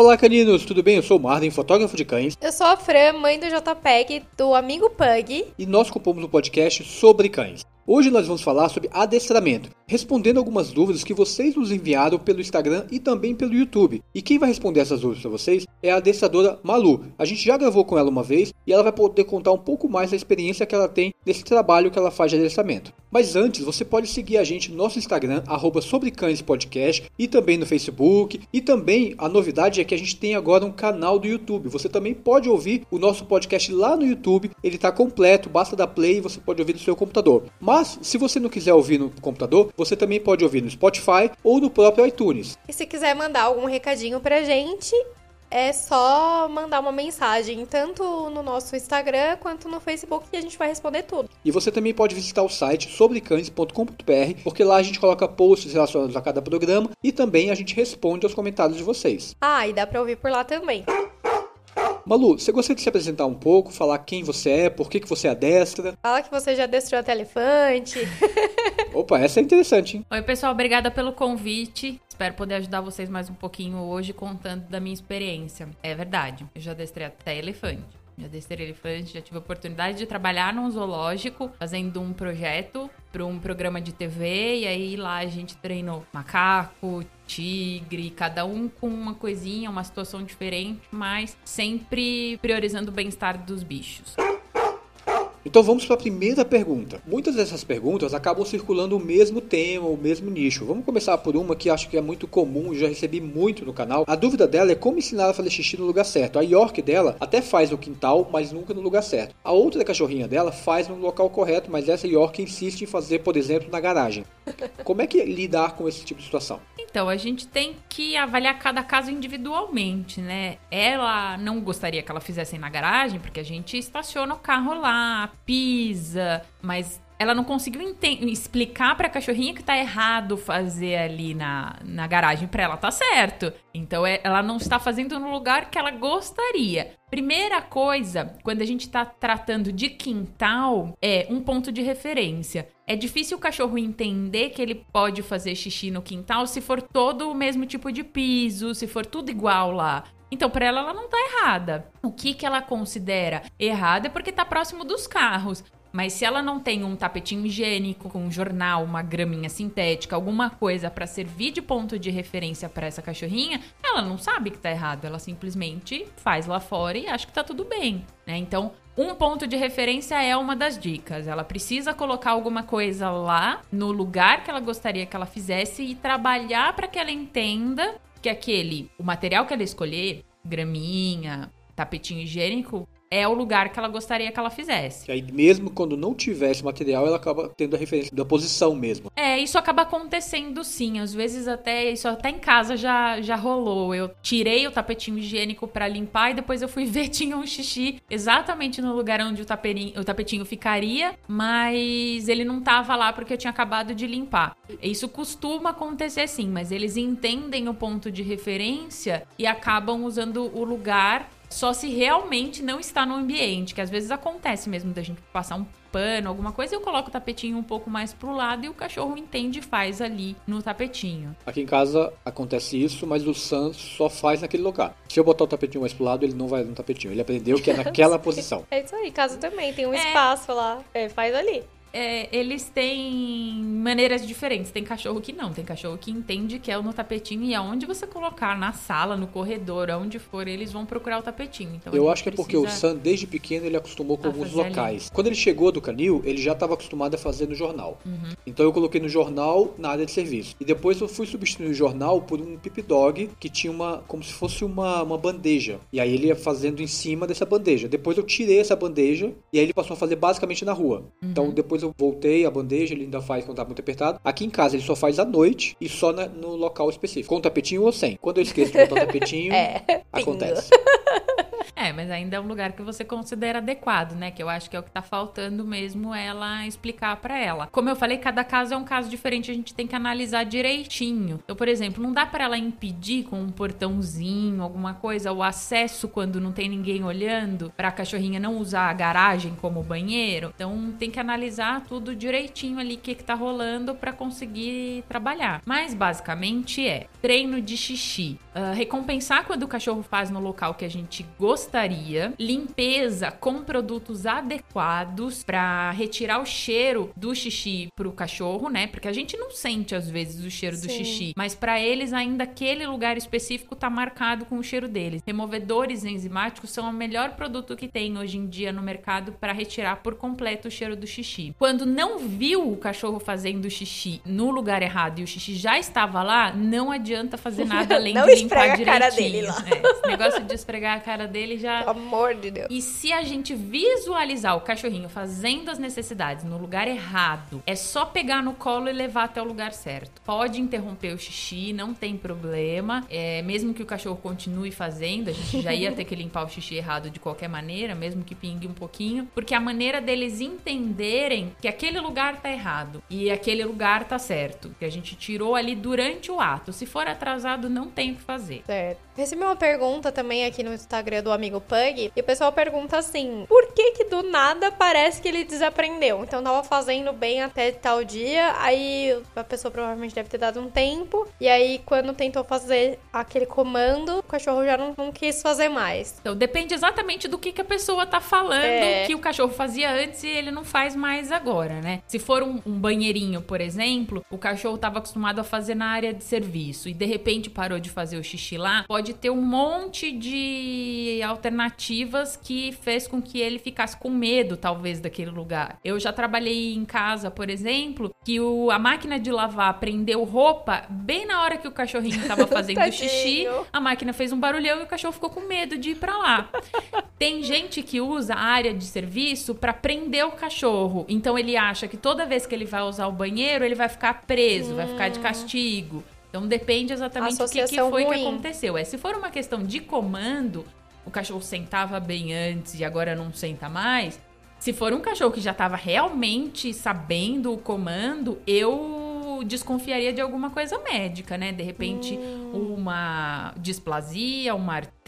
Olá, caninos, tudo bem? Eu sou o Marden, fotógrafo de cães. Eu sou a Fran, mãe do JPEG, do amigo Pug. E nós compomos um podcast sobre cães. Hoje nós vamos falar sobre adestramento, respondendo algumas dúvidas que vocês nos enviaram pelo Instagram e também pelo YouTube. E quem vai responder essas dúvidas para vocês é a adestradora Malu. A gente já gravou com ela uma vez e ela vai poder contar um pouco mais da experiência que ela tem nesse trabalho que ela faz de adestramento. Mas antes, você pode seguir a gente no nosso Instagram, arroba e também no Facebook. E também a novidade é que a gente tem agora um canal do YouTube. Você também pode ouvir o nosso podcast lá no YouTube. Ele está completo, basta dar play e você pode ouvir no seu computador. Mas, se você não quiser ouvir no computador, você também pode ouvir no Spotify ou no próprio iTunes. E se quiser mandar algum recadinho pra gente, é só mandar uma mensagem, tanto no nosso Instagram quanto no Facebook, e a gente vai responder tudo. E você também pode visitar o site sobrecães.com.br, porque lá a gente coloca posts relacionados a cada programa e também a gente responde aos comentários de vocês. Ah, e dá pra ouvir por lá também. Malu, você gostaria de se apresentar um pouco, falar quem você é, por que, que você adestra? Fala que você já adestrou até elefante. Opa, essa é interessante, hein? Oi, pessoal, obrigada pelo convite. Espero poder ajudar vocês mais um pouquinho hoje contando da minha experiência. É verdade, eu já adestrei até elefante. Já adestrei elefante, já tive a oportunidade de trabalhar num zoológico, fazendo um projeto para um programa de TV, e aí lá a gente treinou macaco, tigre, cada um com uma coisinha, uma situação diferente, mas sempre priorizando o bem-estar dos bichos. Então vamos para a primeira pergunta. Muitas dessas perguntas acabam circulando o mesmo tema, o mesmo nicho. Vamos começar por uma que acho que é muito comum, já recebi muito no canal. A dúvida dela é como ensinar a fazer xixi no lugar certo. A York dela até faz no quintal, mas nunca no lugar certo. A outra cachorrinha dela faz no local correto, mas essa York insiste em fazer, por exemplo, na garagem. Como é que é lidar com esse tipo de situação? Então, a gente tem que avaliar cada caso individualmente, né? Ela não gostaria que ela fizesse na garagem, porque a gente estaciona o carro lá, pisa, mas ela não conseguiu explicar pra cachorrinha que tá errado fazer ali na, na garagem. Pra ela tá certo. Então é, ela não está fazendo no lugar que ela gostaria. Primeira coisa, quando a gente tá tratando de quintal, é um ponto de referência. É difícil o cachorro entender que ele pode fazer xixi no quintal se for todo o mesmo tipo de piso, se for tudo igual lá. Então, para ela, ela não tá errada. O que, que ela considera errado é porque tá próximo dos carros. Mas se ela não tem um tapetinho higiênico, um jornal, uma graminha sintética, alguma coisa para servir de ponto de referência para essa cachorrinha, ela não sabe que tá errado, ela simplesmente faz lá fora e acha que tá tudo bem, né? Então, um ponto de referência é uma das dicas. Ela precisa colocar alguma coisa lá no lugar que ela gostaria que ela fizesse e trabalhar para que ela entenda que aquele, o material que ela escolher, graminha, tapetinho higiênico, é o lugar que ela gostaria que ela fizesse. E aí, mesmo quando não tivesse material, ela acaba tendo a referência da posição mesmo. É, isso acaba acontecendo sim. Às vezes até isso até em casa já, já rolou. Eu tirei o tapetinho higiênico para limpar e depois eu fui ver tinha um xixi exatamente no lugar onde o, tapetinho, o tapetinho ficaria, mas ele não tava lá porque eu tinha acabado de limpar. Isso costuma acontecer sim, mas eles entendem o ponto de referência e acabam usando o lugar só se realmente não está no ambiente, que às vezes acontece mesmo da gente passar um pano, alguma coisa, eu coloco o tapetinho um pouco mais pro lado e o cachorro entende e faz ali no tapetinho. Aqui em casa acontece isso, mas o Sam só faz naquele lugar. Se eu botar o tapetinho mais pro lado, ele não vai no tapetinho. Ele aprendeu que é naquela posição. É isso aí, casa também, tem um é... espaço lá. É, faz ali é, eles têm maneiras diferentes. Tem cachorro que não, tem cachorro que entende que é no tapetinho e aonde você colocar, na sala, no corredor, aonde for, eles vão procurar o tapetinho. Então, Eu acho que é porque o Sam, desde pequeno, ele acostumou com alguns locais. Ali. Quando ele chegou do canil, ele já estava acostumado a fazer no jornal. Uhum. Então eu coloquei no jornal na área de serviço. E depois eu fui substituir o jornal por um pip dog que tinha uma, como se fosse uma, uma bandeja. E aí ele ia fazendo em cima dessa bandeja. Depois eu tirei essa bandeja e aí ele passou a fazer basicamente na rua. Uhum. Então depois depois eu voltei a bandeja, ele ainda faz quando tá muito apertado. Aqui em casa ele só faz à noite e só na, no local específico. Com tapetinho ou sem. Quando eu esqueço de botar o tapetinho, é, acontece. É, mas ainda é um lugar que você considera adequado, né? Que eu acho que é o que tá faltando mesmo ela explicar para ela. Como eu falei, cada caso é um caso diferente, a gente tem que analisar direitinho. Então, por exemplo, não dá para ela impedir com um portãozinho, alguma coisa, o acesso quando não tem ninguém olhando, para a cachorrinha não usar a garagem como banheiro. Então, tem que analisar tudo direitinho ali, o que, que tá rolando para conseguir trabalhar. Mas, basicamente, é treino de xixi, uh, recompensar quando o cachorro faz no local que a gente gostaria, limpeza com produtos adequados para retirar o cheiro do xixi pro cachorro, né? Porque a gente não sente às vezes o cheiro Sim. do xixi, mas para eles ainda aquele lugar específico tá marcado com o cheiro deles. Removedores enzimáticos são o melhor produto que tem hoje em dia no mercado para retirar por completo o cheiro do xixi. Quando não viu o cachorro fazendo xixi no lugar errado e o xixi já estava lá, não adianta fazer nada além de limpar direitinho. A cara dele lá. É, esse negócio de esfregar a cara dele já. Pelo amor de Deus. E se a gente visualizar o cachorrinho fazendo as necessidades no lugar errado, é só pegar no colo e levar até o lugar certo. Pode interromper o xixi, não tem problema. É, mesmo que o cachorro continue fazendo, a gente já ia ter que limpar o xixi errado de qualquer maneira, mesmo que pingue um pouquinho, porque a maneira deles entenderem que aquele lugar tá errado e aquele lugar tá certo, que a gente tirou ali durante o ato. Se for atrasado, não tem o que fazer. Certo. Recebi uma pergunta também aqui no Instagram do amigo Pug, e o pessoal pergunta assim: por que que do nada parece que ele desaprendeu? Então tava fazendo bem até tal dia, aí a pessoa provavelmente deve ter dado um tempo, e aí quando tentou fazer aquele comando, o cachorro já não, não quis fazer mais. Então depende exatamente do que, que a pessoa tá falando, é... que o cachorro fazia antes e ele não faz mais agora, né? Se for um, um banheirinho, por exemplo, o cachorro tava acostumado a fazer na área de serviço e de repente parou de fazer o xixi lá, pode ter um monte de alternativas que fez com que ele ficasse com medo, talvez, daquele lugar. Eu já trabalhei em casa, por exemplo, que o, a máquina de lavar prendeu roupa bem na hora que o cachorrinho tava fazendo xixi. A máquina fez um barulhão e o cachorro ficou com medo de ir para lá. Tem gente que usa a área de serviço para prender o cachorro. Então ele acha que toda vez que ele vai usar o banheiro, ele vai ficar preso, hum. vai ficar de hum. castigo. Então depende exatamente do que, que foi ruim. que aconteceu. É, se for uma questão de comando, o cachorro sentava bem antes e agora não senta mais. Se for um cachorro que já estava realmente sabendo o comando, eu desconfiaria de alguma coisa médica, né? De repente, hum. uma displasia, uma artrite,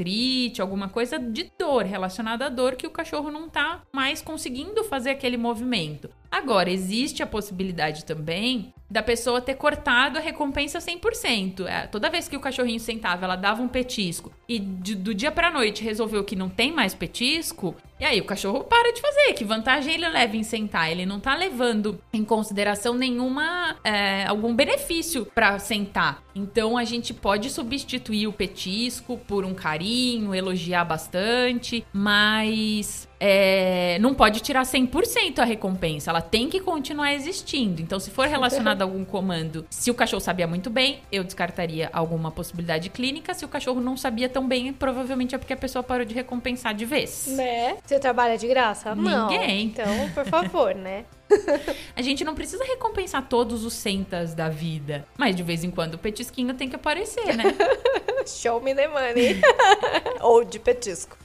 alguma coisa de dor relacionada à dor que o cachorro não tá mais conseguindo fazer aquele movimento. Agora, existe a possibilidade também da pessoa ter cortado a recompensa 100%. É, toda vez que o cachorrinho sentava, ela dava um petisco e de, do dia pra noite resolveu que não tem mais petisco, e aí o cachorro para de fazer. Que vantagem ele leva em sentar? Ele não tá levando em consideração nenhuma, é, algum benefício para sentar. Então a gente pode substituir o petisco por um carinho, elogiar bastante, mas é, não pode tirar 100% a recompensa, ela tem que continuar existindo. Então, se for relacionado a algum comando, se o cachorro sabia muito bem, eu descartaria alguma possibilidade clínica. Se o cachorro não sabia tão bem, provavelmente é porque a pessoa parou de recompensar de vez. Né? Você trabalha de graça? Ninguém. Não. Então, por favor, né? a gente não precisa recompensar todos os sentas da vida. Mas de vez em quando o petisquinho tem que aparecer, né? Show me the money. Ou de petisco.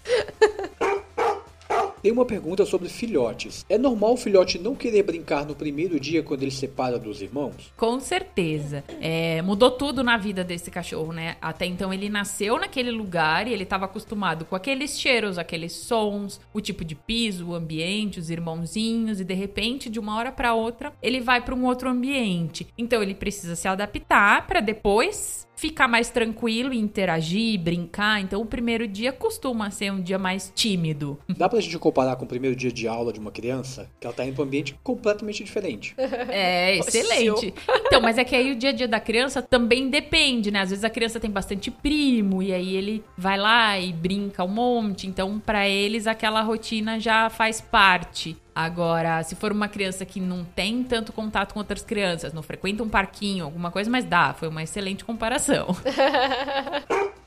Tem uma pergunta sobre filhotes. É normal o filhote não querer brincar no primeiro dia quando ele separa dos irmãos? Com certeza. É, mudou tudo na vida desse cachorro, né? Até então ele nasceu naquele lugar e ele estava acostumado com aqueles cheiros, aqueles sons, o tipo de piso, o ambiente, os irmãozinhos e de repente, de uma hora para outra, ele vai para um outro ambiente. Então ele precisa se adaptar para depois ficar mais tranquilo e interagir, brincar. Então, o primeiro dia costuma ser um dia mais tímido. Dá pra gente comparar com o primeiro dia de aula de uma criança? Que ela tá indo pra um ambiente completamente diferente. É, excelente. Então, mas é que aí o dia a dia da criança também depende, né? Às vezes a criança tem bastante primo e aí ele vai lá e brinca um monte. Então, para eles, aquela rotina já faz parte. Agora, se for uma criança que não tem tanto contato com outras crianças, não frequenta um parquinho, alguma coisa, mas dá, foi uma excelente comparação.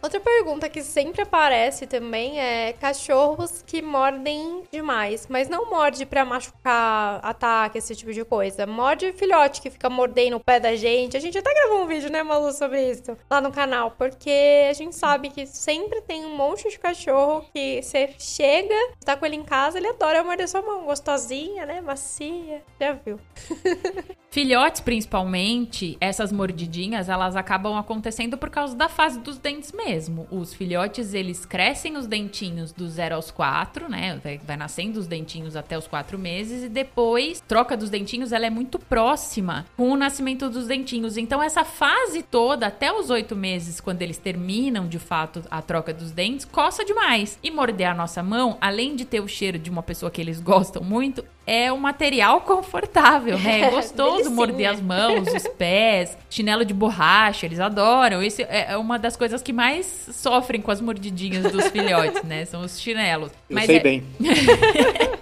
Outra pergunta que sempre aparece também é cachorros que mordem demais, mas não morde pra machucar, ataque, esse tipo de coisa. Morde filhote que fica mordendo o pé da gente. A gente até gravou um vídeo, né, Malu, sobre isso lá no canal, porque a gente sabe que sempre tem um monte de cachorro que você chega, tá com ele em casa, ele adora morder sua mão, gostosinha, né, macia. Já viu? Filhotes, principalmente, essas mordidinhas, elas acabam acontecendo por causa da fase dos dentes mesmo. Os filhotes, eles crescem os dentinhos do 0 aos 4, né? Vai, vai nascendo os dentinhos até os 4 meses e depois, troca dos dentinhos, ela é muito próxima com o nascimento dos dentinhos. Então, essa fase toda, até os 8 meses, quando eles terminam de fato a troca dos dentes, coça demais. E morder a nossa mão, além de ter o cheiro de uma pessoa que eles gostam muito, é um material confortável, né? É gostoso morder as mãos, os pés, chinelo de borracha, eles adoram. Esse é uma das coisas que mais sofrem com as mordidinhas dos filhotes, né? São os chinelos. Eu mas sei é... bem.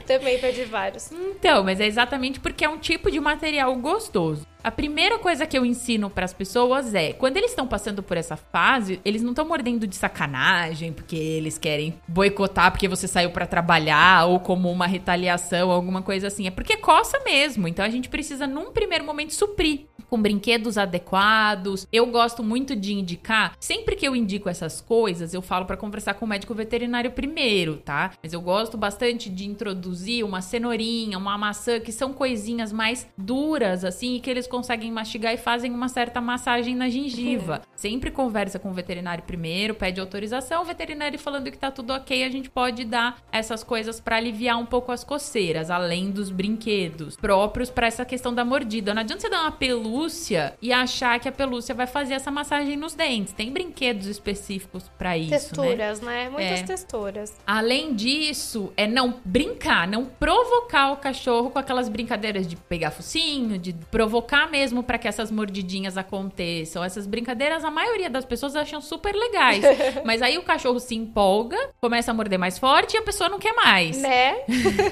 Também perdi vários. Então, mas é exatamente porque é um tipo de material gostoso. A primeira coisa que eu ensino para as pessoas é, quando eles estão passando por essa fase, eles não estão mordendo de sacanagem, porque eles querem boicotar porque você saiu para trabalhar ou como uma retaliação, alguma coisa assim. É porque coça mesmo. Então a gente precisa num primeiro momento suprir com brinquedos adequados. Eu gosto muito de indicar, sempre que eu indico essas coisas, eu falo para conversar com o médico veterinário primeiro, tá? Mas eu gosto bastante de introduzir uma cenourinha, uma maçã, que são coisinhas mais duras assim, e que eles conseguem mastigar e fazem uma certa massagem na gengiva. Sempre conversa com o veterinário primeiro, pede autorização, o veterinário falando que tá tudo ok, a gente pode dar essas coisas para aliviar um pouco as coceiras, além dos brinquedos próprios para essa questão da mordida. Não adianta você dar uma pelúcia e achar que a pelúcia vai fazer essa massagem nos dentes. Tem brinquedos específicos para isso, né? Texturas, né? né? Muitas é. texturas. Além disso, é não brincar, não provocar o cachorro com aquelas brincadeiras de pegar focinho, de provocar mesmo para que essas mordidinhas aconteçam. Essas brincadeiras, a maioria das pessoas acham super legais. mas aí o cachorro se empolga, começa a morder mais forte e a pessoa não quer mais. Né?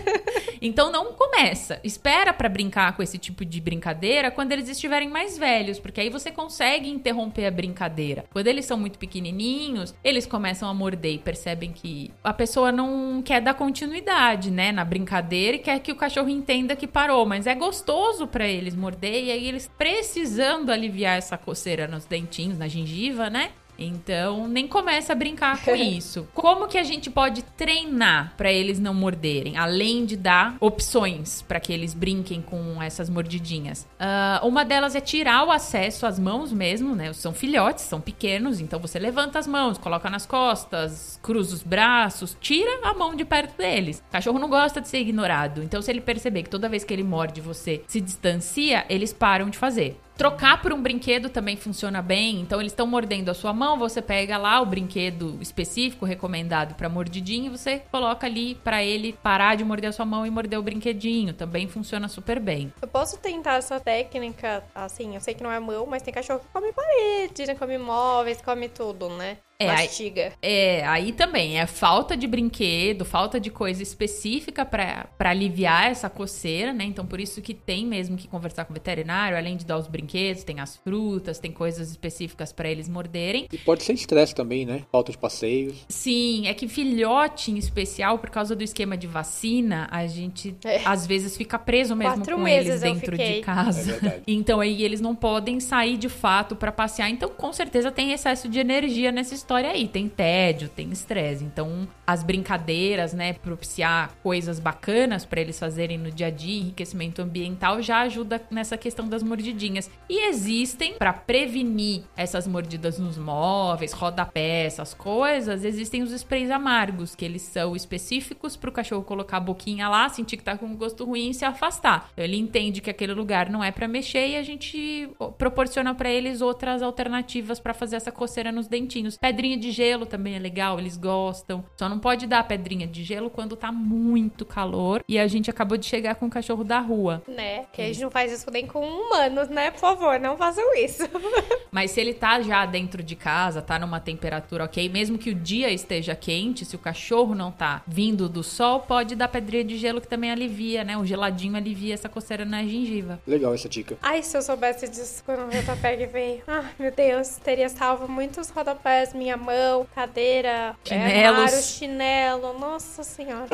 então não começa. Espera para brincar com esse tipo de brincadeira quando eles estiverem mais velhos, porque aí você consegue interromper a brincadeira. Quando eles são muito pequenininhos, eles começam a morder e percebem que a pessoa não quer dar continuidade, né, na brincadeira e quer que o cachorro entenda que parou, mas é gostoso para eles morder e aí eles precisando aliviar essa coceira nos dentinhos, na gengiva, né? Então, nem começa a brincar com isso. Como que a gente pode treinar para eles não morderem, além de dar opções para que eles brinquem com essas mordidinhas? Uh, uma delas é tirar o acesso às mãos mesmo, né? São filhotes, são pequenos, então você levanta as mãos, coloca nas costas, cruza os braços, tira a mão de perto deles. O cachorro não gosta de ser ignorado, então se ele perceber que toda vez que ele morde você se distancia, eles param de fazer. Trocar por um brinquedo também funciona bem. Então, eles estão mordendo a sua mão, você pega lá o brinquedo específico recomendado para mordidinho e você coloca ali para ele parar de morder a sua mão e morder o brinquedinho. Também funciona super bem. Eu posso tentar essa técnica, assim, eu sei que não é mão, mas tem cachorro que come parede, né? come móveis, come tudo, né? É, Mastiga. Aí, é, aí também é falta de brinquedo, falta de coisa específica para aliviar essa coceira, né? Então por isso que tem mesmo que conversar com o veterinário, além de dar os brinquedos, tem as frutas, tem coisas específicas para eles morderem. E pode ser estresse também, né? Falta de passeios. Sim, é que filhote em especial, por causa do esquema de vacina, a gente é. às vezes fica preso mesmo Quatro com eles dentro de casa. É então aí eles não podem sair de fato para passear. Então com certeza tem excesso de energia nessa história aí. Tem tédio, tem estresse. Então, as brincadeiras, né, propiciar coisas bacanas para eles fazerem no dia a dia, enriquecimento ambiental, já ajuda nessa questão das mordidinhas. E existem, para prevenir essas mordidas nos móveis, rodapé, essas coisas, existem os sprays amargos, que eles são específicos para o cachorro colocar a boquinha lá, sentir que tá com gosto ruim e se afastar. Ele entende que aquele lugar não é para mexer e a gente proporciona para eles outras alternativas para fazer essa coceira nos dentinhos. Pedrinha de gelo também é legal, eles gostam. Só não pode dar pedrinha de gelo quando tá muito calor. E a gente acabou de chegar com o cachorro da rua. Né? Que a gente não faz isso nem com humanos, né? Por favor, não façam isso. Mas se ele tá já dentro de casa, tá numa temperatura ok, mesmo que o dia esteja quente, se o cachorro não tá vindo do sol, pode dar pedrinha de gelo que também alivia, né? O geladinho alivia essa coceira na gengiva. Legal essa dica. Ai, se eu soubesse disso quando o rodapé veio. Ah, meu Deus, teria salvo muitos rodapés minha mão, cadeira, Chinelos. armário, chinelo. Nossa senhora.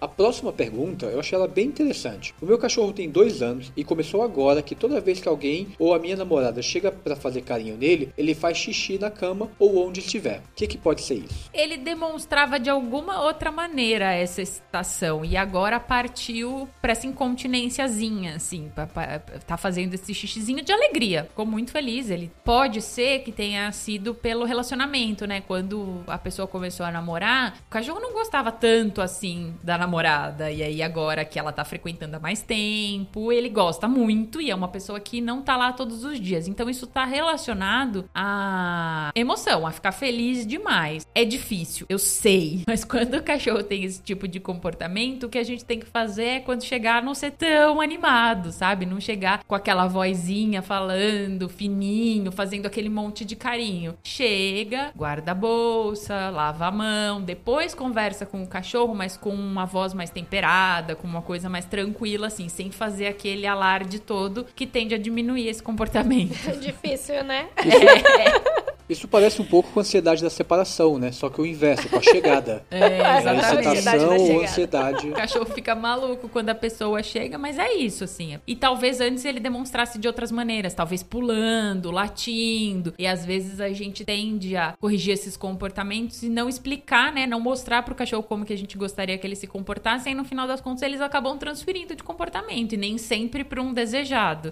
A próxima pergunta eu achei ela bem interessante. O meu cachorro tem dois anos e começou agora que toda vez que alguém ou a minha namorada chega pra fazer carinho nele, ele faz xixi na cama ou onde estiver. O que, que pode ser isso? Ele demonstrava de alguma outra maneira essa excitação e agora partiu pra essa incontinênciazinha, assim, pra, pra- tá fazendo esse xixizinho de alegria. Ficou muito feliz. Ele pode ser que tenha sido pelo relacionamento, né? Quando a pessoa começou a namorar, o cachorro não gostava tanto assim da namorada. E aí agora que ela tá frequentando há mais tempo, ele gosta muito e é uma pessoa que não tá lá todos os dias. Então isso tá relacionado à emoção, a ficar feliz demais. É difícil, eu sei. Mas quando o cachorro tem esse tipo de comportamento, o que a gente tem que fazer é quando chegar não ser tão animado, sabe? Não chegar com aquela vozinha falando fininho, fazendo aquele monte de carinho. Chega, guarda a bolsa, lava a mão, depois conversa com o cachorro, mas com uma voz mais temperada, com uma coisa mais tranquila, assim, sem fazer aquele alarde todo que tende a diminuir esse comportamento. Difícil, né? Isso parece um pouco com a ansiedade da separação, né? Só que o inverso, com a chegada. É, a Exatamente. excitação ou ansiedade. O cachorro fica maluco quando a pessoa chega, mas é isso, assim. E talvez antes ele demonstrasse de outras maneiras, talvez pulando, latindo. E às vezes a gente tende a corrigir esses comportamentos e não explicar, né? Não mostrar pro cachorro como que a gente gostaria que ele se comportasse. E no final das contas eles acabam transferindo de comportamento e nem sempre para um desejado.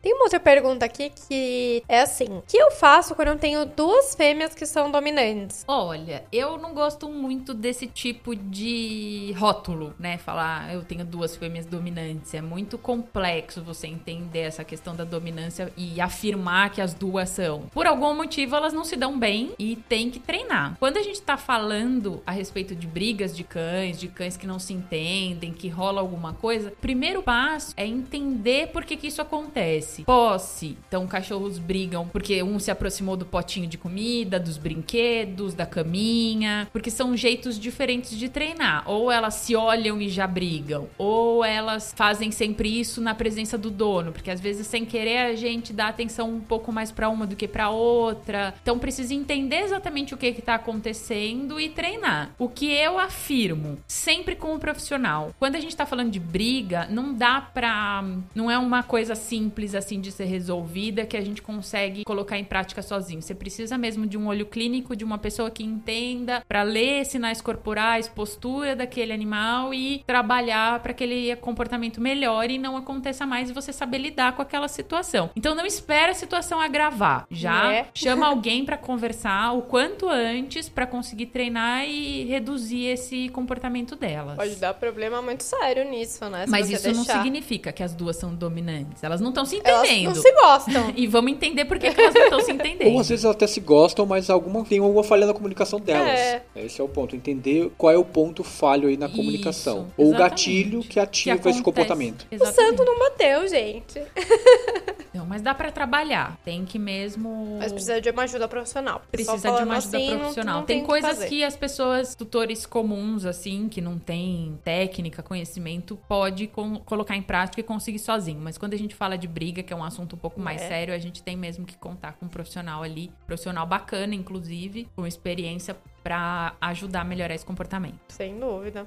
Tem uma outra pergunta aqui que é assim: o que eu faço quando eu tenho duas fêmeas que são dominantes? Olha, eu não gosto muito desse tipo de rótulo, né? Falar "Ah, eu tenho duas fêmeas dominantes. É muito complexo você entender essa questão da dominância e afirmar que as duas são. Por algum motivo, elas não se dão bem e tem que treinar. Quando a gente tá falando a respeito de brigas de cães, de cães que não se entendem, que rola alguma coisa, primeiro passo é entender por que, que isso acontece. Posse. Então, cachorros brigam porque um se aproximou do potinho de comida, dos brinquedos, da caminha, porque são jeitos diferentes de treinar. Ou elas se olham e já brigam, ou elas fazem sempre isso na presença do dono, porque às vezes sem querer a gente dá atenção um pouco mais pra uma do que pra outra. Então precisa entender exatamente o que que tá acontecendo e treinar. O que eu afirmo, sempre com o profissional. Quando a gente tá falando de briga, não dá pra não é uma coisa simples assim de ser resolvida que a gente consegue colocar em prática sozinho. Você precisa mesmo de um olho clínico de uma pessoa que entenda pra ler sinais corporais, postura daquele animal e trabalhar para que aquele comportamento melhore e não aconteça mais e você saber lidar com aquela situação. Então não espera a situação agravar. Já É. chama alguém pra conversar o quanto antes pra conseguir treinar e reduzir esse comportamento delas. Pode dar problema muito sério nisso, né? Se Mas isso não deixar. significa que as duas são dominantes. Elas não estão se Elas entendendo. não se gostam. E vamos entender por que, que elas não estão se entendendo. Ou às vezes elas até se gostam, mas alguma, tem alguma falha na comunicação delas. É. Esse é o ponto. Entender qual é o ponto falho aí na comunicação. Isso, Ou o gatilho que Que ativa esse acontece. comportamento. O Exatamente. santo não bateu, gente. Não, mas dá pra trabalhar. Tem que mesmo. Mas precisa de uma ajuda profissional. Precisa de uma ajuda assim, profissional. não tem o que coisas fazer. que as pessoas, tutores comuns, assim, que não tem técnica, conhecimento, pode com- colocar em prática e conseguir sozinho. Mas quando a gente fala de briga, que é um assunto um pouco mais É. sério, a gente tem mesmo que contar com um profissional ali, profissional bacana, inclusive, com experiência pra ajudar a melhorar esse comportamento. Sem dúvida.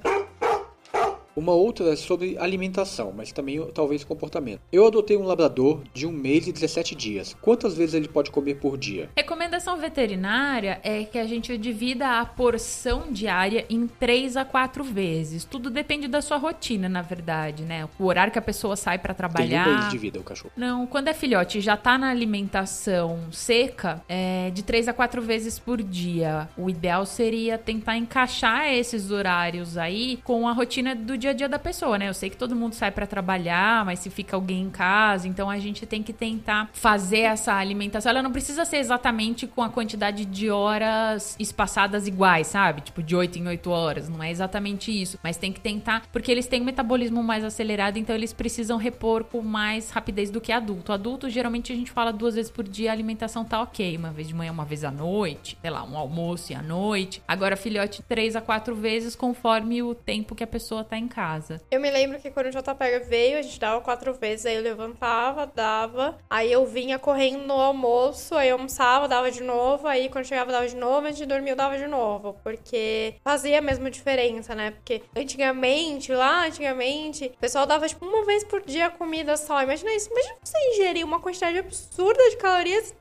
Uma outra é sobre alimentação, mas também talvez comportamento. Eu adotei um labrador de um mês e 17 dias. Quantas vezes ele pode comer por dia? Recomendação veterinária é que a gente divida a porção diária em 3 a 4 vezes. Tudo depende da sua rotina, na verdade, né? O horário que a pessoa sai pra Tem um trabalhar. mês de vida o cachorro. Não, quando é filhote já tá na alimentação seca, é de 3 a 4 vezes por dia. O ideal seria tentar encaixar esses horários aí com a rotina do dia a dia da pessoa, né? Eu sei que todo mundo sai pra trabalhar, mas se fica alguém em casa, então a gente tem que tentar fazer essa alimentação. Ela não precisa ser exatamente com a quantidade de horas espaçadas iguais, sabe? Tipo de 8 em 8 horas, não é exatamente isso, mas tem que tentar, porque eles têm um metabolismo mais acelerado, então eles precisam repor com mais rapidez do que adulto. Adulto, geralmente a gente fala duas vezes por dia, a alimentação tá ok, uma vez de manhã, uma vez à noite, sei lá, um almoço e à noite. Agora filhote três a quatro vezes conforme o tempo que a pessoa tá em casa. Eu me lembro que quando o JPEG veio, a gente dava quatro vezes, aí eu levantava, dava, aí eu vinha correndo no almoço, aí eu almoçava, dava de novo, aí quando chegava dava de novo, a gente dormia, dava de novo, porque fazia a mesma diferença, né? Porque antigamente, lá antigamente, o pessoal dava tipo uma vez por dia comida só. Imagina isso, imagina você ingerir uma quantidade absurda de calorias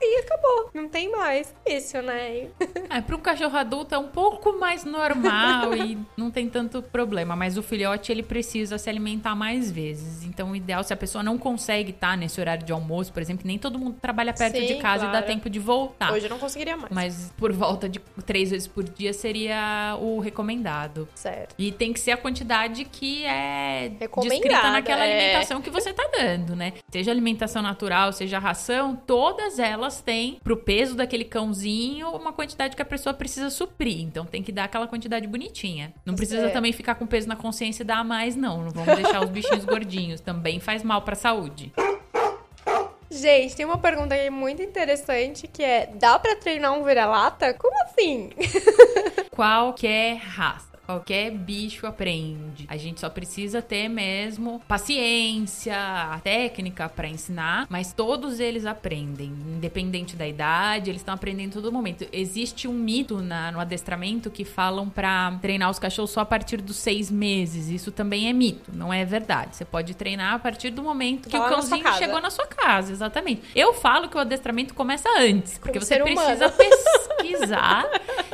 e acabou. Não tem mais isso, né? É, para um cachorro adulto é um pouco mais normal e não tem tanto problema, mas o filhote ele precisa se alimentar mais vezes. Então, o ideal se a pessoa não consegue estar nesse horário de almoço, por exemplo, nem todo mundo trabalha perto Sim, de casa claro. e dá tempo de voltar. Hoje eu não conseguiria mais. Mas por volta de três vezes por dia seria o recomendado. Certo. E tem que ser a quantidade que é descrita naquela é... alimentação que você tá dando, né? Seja alimentação natural, seja ração, todas elas têm pro peso daquele cãozinho uma quantidade que a pessoa precisa suprir. Então tem que dar aquela quantidade bonitinha. Não precisa é. também ficar com peso na consciência e dar a mais, não. Não vamos deixar os bichinhos gordinhos. Também faz mal pra saúde. Gente, tem uma pergunta aí muito interessante que é: dá para treinar um vira-lata? Como assim? Qualquer raça. Qualquer bicho aprende. A gente só precisa ter mesmo paciência, a técnica para ensinar, mas todos eles aprendem, independente da idade, eles estão aprendendo todo momento. Existe um mito na, no adestramento que falam para treinar os cachorros só a partir dos seis meses. Isso também é mito, não é verdade. Você pode treinar a partir do momento que o cãozinho na chegou na sua casa, exatamente. Eu falo que o adestramento começa antes, porque você precisa pesquisar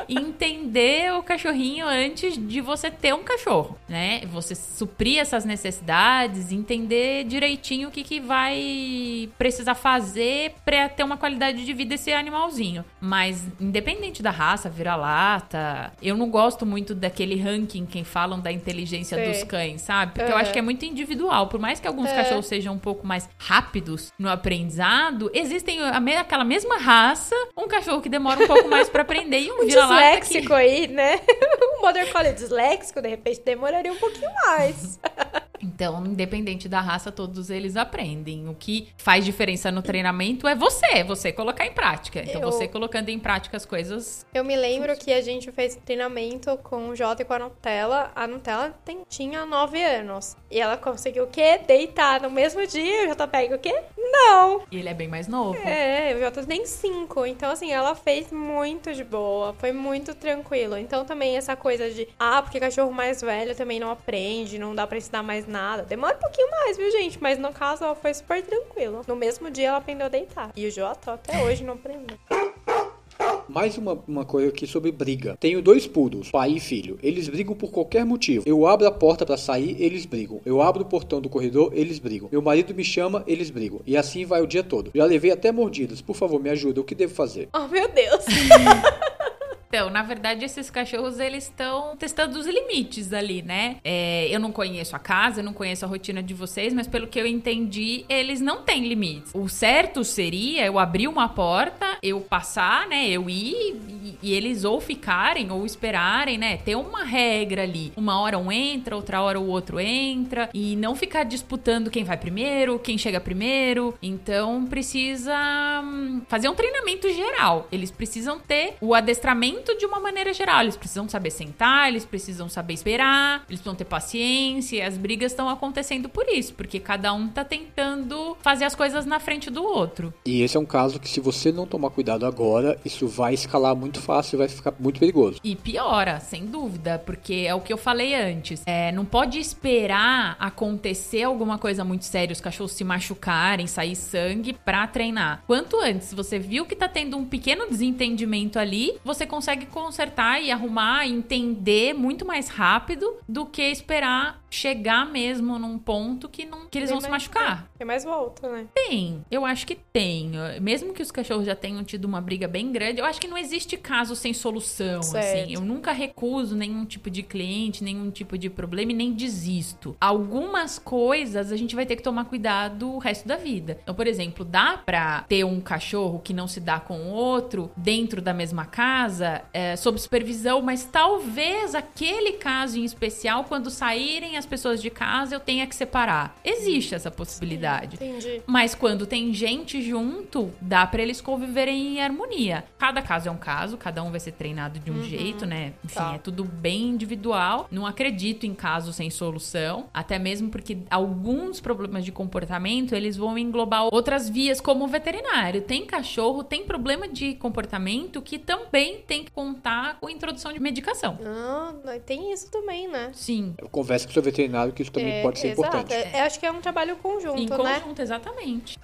e entender o cachorrinho antes de você ter um cachorro, né? Você suprir essas necessidades, entender direitinho o que, que vai precisar fazer para ter uma qualidade de vida esse animalzinho. Mas, independente da raça, vira-lata, eu não gosto muito daquele ranking que falam da inteligência Sei. dos cães, sabe? Porque uhum. eu acho que é muito individual. Por mais que alguns é. cachorros sejam um pouco mais rápidos no aprendizado, existem aquela mesma raça, um cachorro que demora um pouco mais para aprender e um, um vira-lata que... aí, né? um Border Collie disléxico, de repente, demoraria um pouquinho mais. Então, independente da raça, todos eles aprendem. O que faz diferença no treinamento é você, você colocar em prática. Então, eu... você colocando em prática as coisas. Eu me lembro que a gente fez treinamento com o Jota e com a Nutella. A Nutella tem, tinha 9 anos. E ela conseguiu o quê? Deitar no mesmo dia. O Jota pega o quê? Não. E ele é bem mais novo. É, o Jota nem 5. Então, assim, ela fez muito de boa. Foi muito tranquilo. Então, também essa coisa de, ah, porque cachorro mais velho também não aprende, não dá pra ensinar mais nada. Demora um pouquinho mais, viu, gente? Mas no caso, ela foi super tranquila. No mesmo dia, ela aprendeu a deitar. E o Jota até hoje não aprendeu. Mais uma, uma coisa aqui sobre briga. Tenho dois poodles, pai e filho. Eles brigam por qualquer motivo. Eu abro a porta para sair, eles brigam. Eu abro o portão do corredor, eles brigam. Meu marido me chama, eles brigam. E assim vai o dia todo. Já levei até mordidas. Por favor, me ajuda. O que devo fazer? Oh, meu Deus. Então, na verdade, esses cachorros, eles estão testando os limites ali, né? É, eu não conheço a casa, não conheço a rotina de vocês, mas pelo que eu entendi, eles não têm limites. O certo seria eu abrir uma porta, eu passar, né? Eu ir e, e eles ou ficarem ou esperarem, né? Ter uma regra ali. Uma hora um entra, outra hora o outro entra. E não ficar disputando quem vai primeiro, quem chega primeiro. Então, precisa hum, fazer um treinamento geral. Eles precisam ter o adestramento de uma maneira geral. Eles precisam saber sentar, eles precisam saber esperar, eles precisam ter paciência. E as brigas estão acontecendo por isso, porque cada um tá tentando fazer as coisas na frente do outro. E esse é um caso que, se você não tomar cuidado agora, isso vai escalar muito fácil e vai ficar muito perigoso. E piora, sem dúvida, porque é o que eu falei antes. É, não pode esperar acontecer alguma coisa muito séria, os cachorros se machucarem, sair sangue pra treinar. Quanto antes você viu que tá tendo um pequeno desentendimento ali, você consegue consegue consertar e arrumar, entender muito mais rápido do que esperar chegar mesmo num ponto que não que eles tem vão mais, se machucar. Tem mais volta, né? Tem, eu acho que tem. Mesmo que os cachorros já tenham tido uma briga bem grande, eu acho que não existe caso sem solução, assim. certo. assim. Eu nunca recuso nenhum tipo de cliente, nenhum tipo de problema e nem desisto. Algumas coisas a gente vai ter que tomar cuidado o resto da vida. Então, por exemplo, dá pra ter um cachorro que não se dá com o outro dentro da mesma casa, é, sob supervisão, mas talvez aquele caso em especial, quando saírem as as pessoas de casa, eu tenha que separar. Existe essa possibilidade. Entendi. Mas quando tem gente junto, dá pra eles conviverem em harmonia. Cada caso é um caso, cada um vai ser treinado de um jeito, né? Enfim, Tá. é tudo bem individual. Não acredito em casos sem solução, até mesmo porque alguns problemas de comportamento, eles vão englobar outras vias como o veterinário. Tem cachorro, tem problema de comportamento que também tem que contar com introdução de medicação. Ah, tem isso também, né? Sim, Converse com o seu veterinário que isso também É, pode ser exato. importante. É, acho que é um trabalho conjunto, em né? conjunto, exatamente.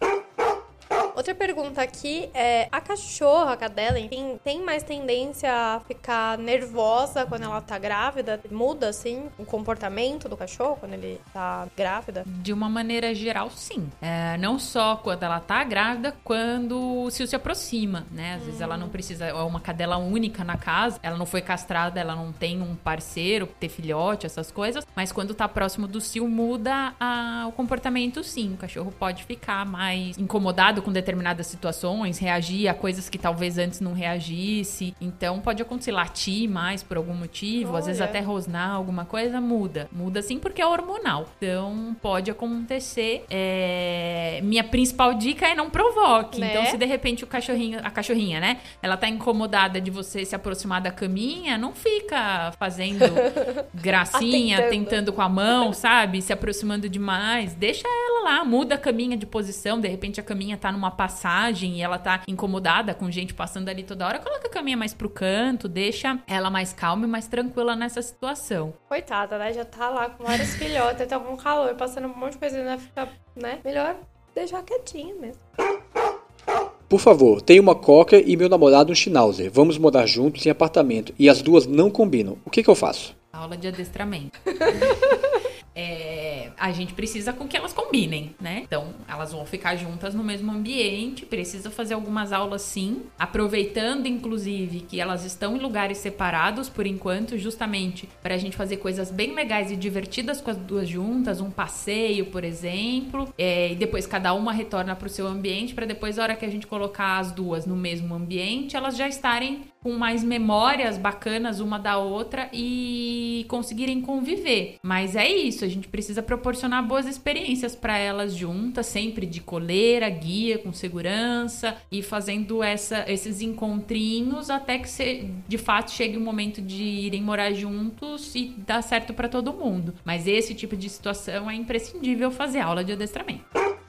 Outra pergunta aqui é: a cachorra, a cadela, enfim, tem mais tendência a ficar nervosa quando ela tá grávida? Muda, assim, o comportamento do cachorro quando ele tá grávida? De uma maneira geral, sim. É, não só quando ela tá grávida, quando o cio se aproxima, né? Às vezes ela não precisa, é uma cadela única na casa, ela não foi castrada, ela não tem um parceiro, ter filhote, essas coisas, mas quando tá próximo do cio, muda a- o comportamento, sim. O cachorro pode ficar mais incomodado com determinadas situações, reagir a coisas que talvez antes não reagisse. Então pode acontecer latir mais por algum motivo, às vezes Olha. até rosnar alguma coisa, muda. Muda sim porque é hormonal. Então pode acontecer. É, Minha principal dica é não provoque. Né? Então, se de repente o cachorrinho, a cachorrinha, né? Ela tá incomodada de você se aproximar da caminha, não fica fazendo gracinha, tentando com a mão, sabe? Se aproximando demais. Deixa ela lá, muda a caminha de posição. De repente a caminha tá numa passagem e ela tá incomodada com gente passando ali toda hora. Coloca a caminha mais pro canto, deixa ela mais calma e mais tranquila nessa situação. Coitada, né? Já tá lá com vários filhotes, tá com calor, passando um monte de coisa, ainda fica, né? Melhor deixar quietinho mesmo. Por favor, tenho uma cocker e meu namorado um schnauzer. Vamos morar juntos em apartamento e as duas não combinam. O que, que eu faço? Aula de adestramento. É, a gente precisa com que elas combinem, né? Então, elas vão ficar juntas no mesmo ambiente, precisa fazer algumas aulas sim, aproveitando inclusive que elas estão em lugares separados por enquanto, justamente para a gente fazer coisas bem legais e divertidas com as duas juntas, um passeio, por exemplo, é, e depois cada uma retorna para o seu ambiente, para depois, na hora que a gente colocar as duas no mesmo ambiente, elas já estarem com mais memórias bacanas uma da outra e conseguirem conviver. Mas é isso, a gente precisa proporcionar boas experiências para elas juntas, sempre de coleira, guia, com segurança e fazendo essa, esses encontrinhos até que se, de fato chegue o momento de irem morar juntos e dar certo para todo mundo. Mas esse tipo de situação é imprescindível fazer aula de adestramento.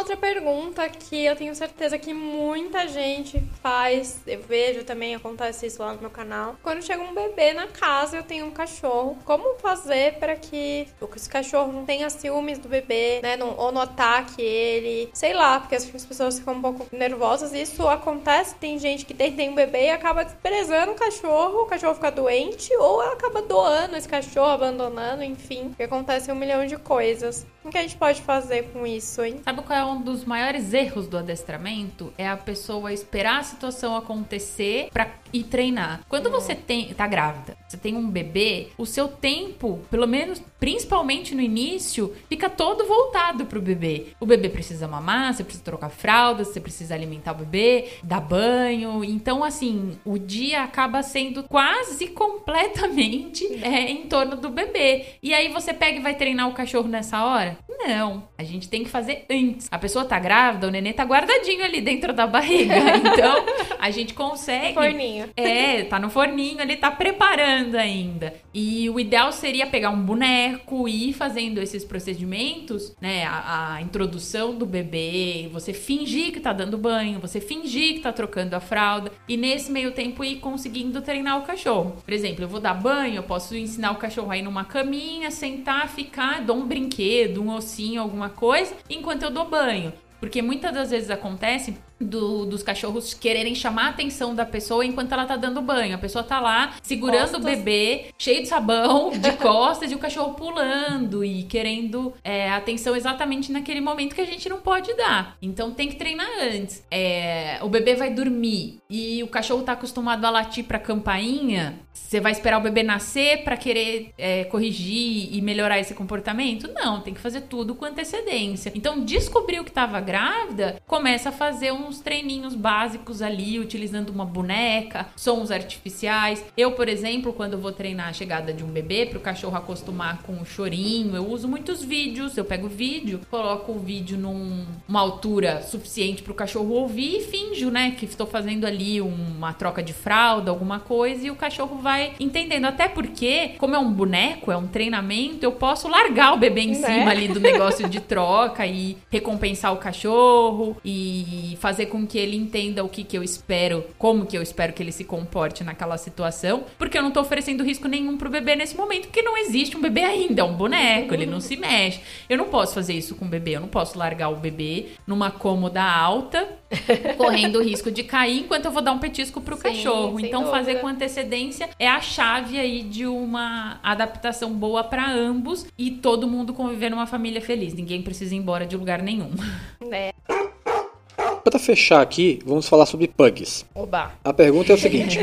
Outra pergunta que eu tenho certeza que muita gente faz, eu vejo também, acontece isso lá no meu canal. Quando chega um bebê na casa, eu tenho um cachorro. Como fazer para que esse cachorro não tenha ciúmes do bebê, né? Não, ou não ataque ele, sei lá, porque as pessoas ficam um pouco nervosas. Isso acontece, tem gente que tem, tem um bebê e acaba desprezando o cachorro, o cachorro fica doente, ou ela acaba doando esse cachorro, abandonando, enfim. Porque acontece um milhão de coisas. O que a gente pode fazer com isso, hein? Sabe qual é um dos maiores erros do adestramento? É a pessoa esperar a situação acontecer pra ir treinar. Quando você tem, tá grávida, você tem um bebê, o seu tempo, pelo menos, principalmente no início, fica todo voltado pro bebê. O bebê precisa mamar, você precisa trocar fraldas, você precisa alimentar o bebê, dar banho. Então, assim, o dia acaba sendo quase completamente é, em torno do bebê. E aí você pega e vai treinar o cachorro nessa hora? Não. A gente tem que fazer antes. A pessoa tá grávida, o nenê tá guardadinho ali dentro da barriga. Então, a gente consegue. Forninho. É, tá no forninho, ele tá preparando ainda. E o ideal seria pegar um boneco e ir fazendo esses procedimentos, né? A, a introdução do bebê, você fingir que tá dando banho, você fingir que tá trocando a fralda, e nesse meio tempo ir conseguindo treinar o cachorro. Por exemplo, eu vou dar banho, eu posso ensinar o cachorro a ir numa caminha, sentar, ficar, dou um brinquedo, um ossinho, alguma coisa, enquanto eu dou banho. Porque muitas das vezes acontece do- dos cachorros quererem chamar a atenção da pessoa enquanto ela tá dando banho. A pessoa tá lá segurando o Costas. bebê, cheio de sabão, de costas, e o cachorro pulando e querendo é, atenção exatamente naquele momento que a gente não pode dar. Então tem que treinar antes. É, o bebê vai dormir e o cachorro tá acostumado a latir pra campainha. Você vai esperar o bebê nascer pra querer é, corrigir e melhorar esse comportamento? Não, tem que fazer tudo com antecedência. Então, descobriu que tava grávida, começa a fazer um uns treininhos básicos ali, utilizando uma boneca, sons artificiais. Eu, por exemplo, quando vou treinar a chegada de um bebê, para o cachorro acostumar com o chorinho, eu uso muitos vídeos. Eu pego o vídeo, coloco o vídeo numa altura suficiente para o cachorro ouvir e finjo, né, que estou fazendo ali uma troca de fralda, alguma coisa, e o cachorro vai entendendo. Até porque, como é um boneco, é um treinamento, eu posso largar o bebê em né? cima ali do negócio de troca e recompensar o cachorro e fazer com que ele entenda o que, que eu espero, como que eu espero que ele se comporte naquela situação, porque eu não tô oferecendo risco nenhum pro bebê nesse momento, porque não existe um bebê ainda, é um boneco, ele não se mexe. Eu não posso fazer isso com o bebê, eu não posso largar o bebê numa cômoda alta, correndo o risco de cair enquanto eu vou dar um petisco pro Sim, cachorro. Então dúvida. fazer com antecedência é a chave aí de uma adaptação boa para ambos e todo mundo conviver numa família feliz. Ninguém precisa ir embora de lugar nenhum. É. Para fechar aqui, vamos falar sobre pugs. Oba. A pergunta é o seguinte: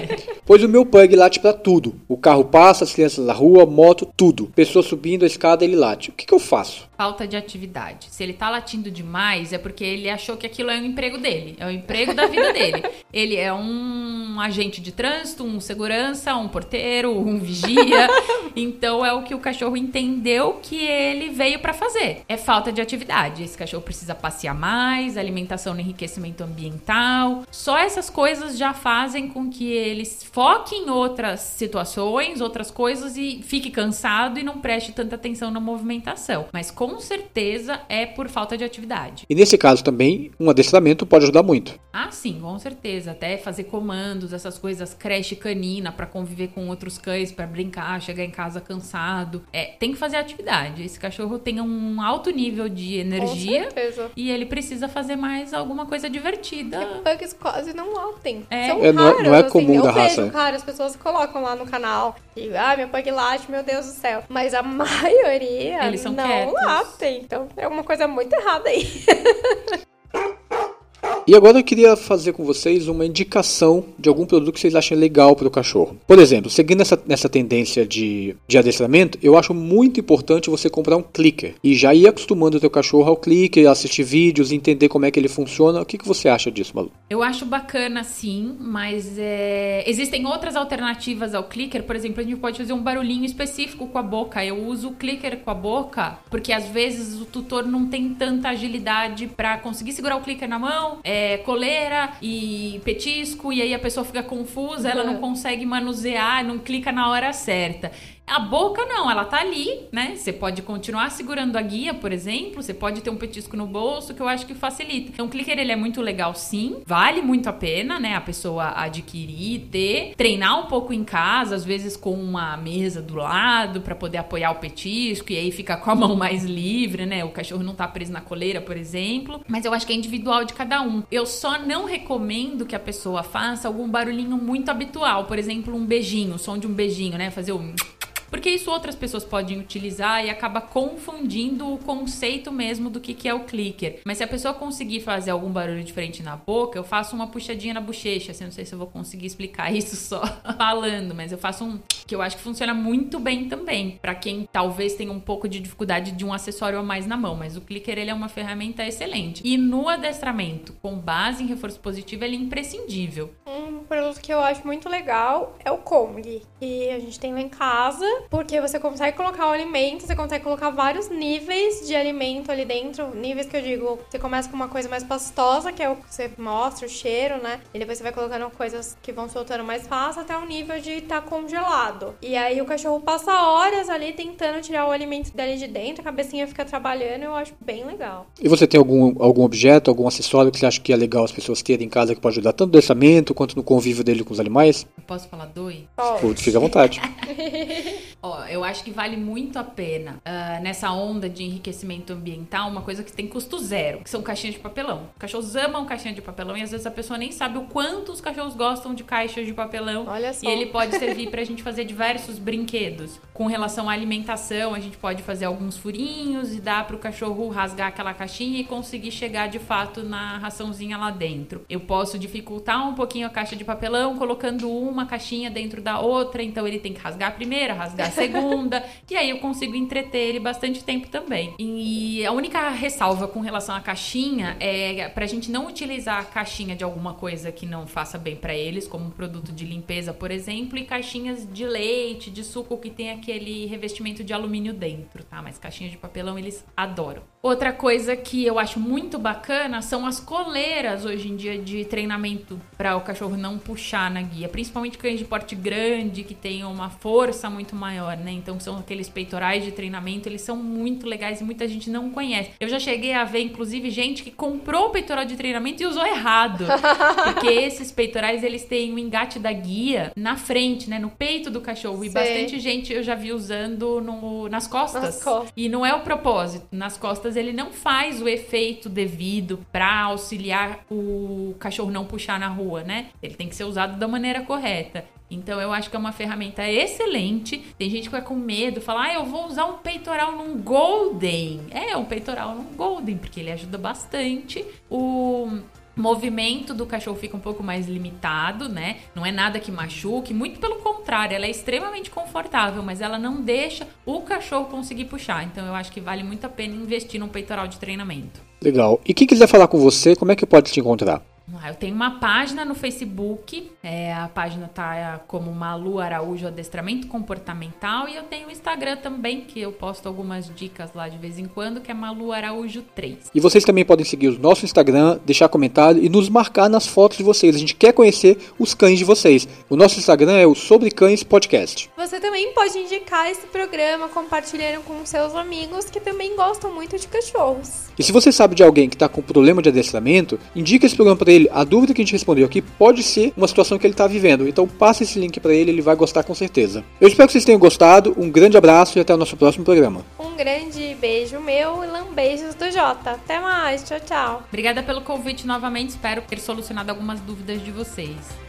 pois o meu pug late para tudo. O carro passa, as crianças na rua, moto, tudo. Pessoa subindo a escada, ele late. O que, que eu faço? Falta de atividade. Se ele tá latindo demais, é porque ele achou que aquilo é o emprego dele. É o emprego da vida dele. Ele é um agente de trânsito, um segurança, um porteiro, um vigia. Então é o que o cachorro entendeu que ele veio para fazer. É falta de atividade. Esse cachorro precisa passear mais, alimentação no enriquecimento ambiental. Só essas coisas já fazem com que eles foquem em outras situações, outras coisas e fique cansado e não preste tanta atenção na movimentação. Mas com com certeza é por falta de atividade. E nesse caso também, um adestramento pode ajudar muito. Ah, sim, com certeza. Até fazer comandos, essas coisas, creche canina para conviver com outros cães, para brincar, chegar em casa cansado. É, tem que fazer atividade. Esse cachorro tem um alto nível de energia com certeza. e ele precisa fazer mais alguma coisa divertida. É, pugs quase não latem. É. São é, não, raros, é, não é comum assim. da eu raça. Vejo, cara, as pessoas colocam lá no canal e, ah, meu pug late, meu Deus do céu. Mas a maioria Eles são não quietos. latem. Então é uma coisa muito errada aí. E agora eu queria fazer com vocês uma indicação de algum produto que vocês achem legal para o cachorro. Por exemplo, seguindo essa, nessa tendência de, de adestramento, eu acho muito importante você comprar um clicker e já ir acostumando o teu cachorro ao clicker, assistir vídeos, entender como é que ele funciona. O que, que você acha disso, Malu? Eu acho bacana sim, mas é... existem outras alternativas ao clicker. Por exemplo, a gente pode fazer um barulhinho específico com a boca. Eu uso o clicker com a boca porque às vezes o tutor não tem tanta agilidade para conseguir segurar o clicker na mão. É, é, coleira e petisco, e aí a pessoa fica confusa, ela não consegue manusear, não clica na hora certa. A boca não, ela tá ali, né? Você pode continuar segurando a guia, por exemplo, você pode ter um petisco no bolso, que eu acho que facilita. Então, o clicker ele é muito legal sim, vale muito a pena, né? A pessoa adquirir, ter, treinar um pouco em casa, às vezes com uma mesa do lado para poder apoiar o petisco e aí ficar com a mão mais livre, né? O cachorro não tá preso na coleira, por exemplo. Mas eu acho que é individual de cada um. Eu só não recomendo que a pessoa faça algum barulhinho muito habitual, por exemplo, um beijinho, o som de um beijinho, né? Fazer um porque isso outras pessoas podem utilizar e acaba confundindo o conceito mesmo do que, que é o clicker. Mas se a pessoa conseguir fazer algum barulho diferente na boca, eu faço uma puxadinha na bochecha. Assim, não sei se eu vou conseguir explicar isso só falando, mas eu faço um que eu acho que funciona muito bem também. para quem talvez tenha um pouco de dificuldade de um acessório a mais na mão. Mas o clicker ele é uma ferramenta excelente. E no adestramento, com base em reforço positivo, ele é imprescindível. Um produto que eu acho muito legal é o Kong, que a gente tem lá em casa porque você consegue colocar o alimento, você consegue colocar vários níveis de alimento ali dentro. Níveis que eu digo, você começa com uma coisa mais pastosa, que é o que você mostra, o cheiro, né? E depois você vai colocando coisas que vão soltando mais fácil até o nível de estar tá congelado. E aí o cachorro passa horas ali tentando tirar o alimento dali de dentro, a cabecinha fica trabalhando, eu acho bem legal. E você tem algum, algum objeto, algum acessório que você acha que é legal as pessoas terem em casa que pode ajudar tanto no orçamento quanto no convívio dele com os animais? Posso falar dois? Pode. Fica à vontade. Ó, eu acho que vale muito a pena uh, nessa onda de enriquecimento ambiental uma coisa que tem custo zero, que são caixinhas de papelão. Os cachorros amam caixinha de papelão e às vezes a pessoa nem sabe o quanto os cachorros gostam de caixas de papelão. Olha só. E ele pode servir pra gente fazer diversos brinquedos. Com relação à alimentação, a gente pode fazer alguns furinhos e dar pro cachorro rasgar aquela caixinha e conseguir chegar de fato na raçãozinha lá dentro. Eu posso dificultar um pouquinho a caixa de papelão colocando uma caixinha dentro da outra, então ele tem que rasgar a primeira, rasgar a segunda. e aí eu consigo entreter ele bastante tempo também. E a única ressalva com relação à caixinha é pra gente não utilizar a caixinha de alguma coisa que não faça bem para eles, como um produto de limpeza, por exemplo, e caixinhas de leite, de suco que tem aquele revestimento de alumínio dentro, tá? Mas caixinha de papelão eles adoram. Outra coisa que eu acho muito bacana são as coleiras hoje em dia de treinamento para o cachorro não puxar na guia, principalmente cães de porte grande que tenham uma força muito maior, né? Então são aqueles peitorais de treinamento, eles são muito legais e muita gente não conhece. Eu já cheguei a ver inclusive gente que comprou o peitoral de treinamento e usou errado, porque esses peitorais eles têm o engate da guia na frente, né, no peito do cachorro e Sei. bastante gente eu já vi usando no, nas costas. Nas costas. E não é o propósito. Nas costas ele não faz o efeito devido para auxiliar o cachorro não puxar na rua, né? Ele tem que ser usado da maneira correta. Então eu acho que é uma ferramenta excelente. Tem gente que vai com medo, fala: "Ah, eu vou usar um peitoral num golden". É, um peitoral num golden, porque ele ajuda bastante o movimento do cachorro fica um pouco mais limitado, né? Não é nada que machuque, muito pelo contrário, ela é extremamente confortável, mas ela não deixa o cachorro conseguir puxar. Então eu acho que vale muito a pena investir num peitoral de treinamento. Legal. E quem quiser falar com você, como é que pode te encontrar? Ah, Eu tenho uma página no Facebook, é, a página tá como Malu Araújo Adestramento Comportamental, e eu tenho o Instagram também, que eu posto algumas dicas lá de vez em quando, que é Malu Araújo 3. E vocês também podem seguir o nosso Instagram, deixar comentário e nos marcar nas fotos de vocês. A gente quer conhecer os cães de vocês. O nosso Instagram é o Sobre Cães Podcast. Você também pode indicar esse programa compartilhando com seus amigos que também gostam muito de cachorros. E se você sabe de alguém que está com problema de adestramento, indica esse programa para ele. A dúvida que a gente respondeu aqui pode ser uma situação que ele está vivendo. Então passa esse link para ele, ele vai gostar com certeza. Eu espero que vocês tenham gostado. Um grande abraço e até o nosso próximo programa. Um grande beijo meu e lambeijos do Jota. Até mais, tchau, tchau. Obrigada pelo convite novamente, espero ter solucionado algumas dúvidas de vocês.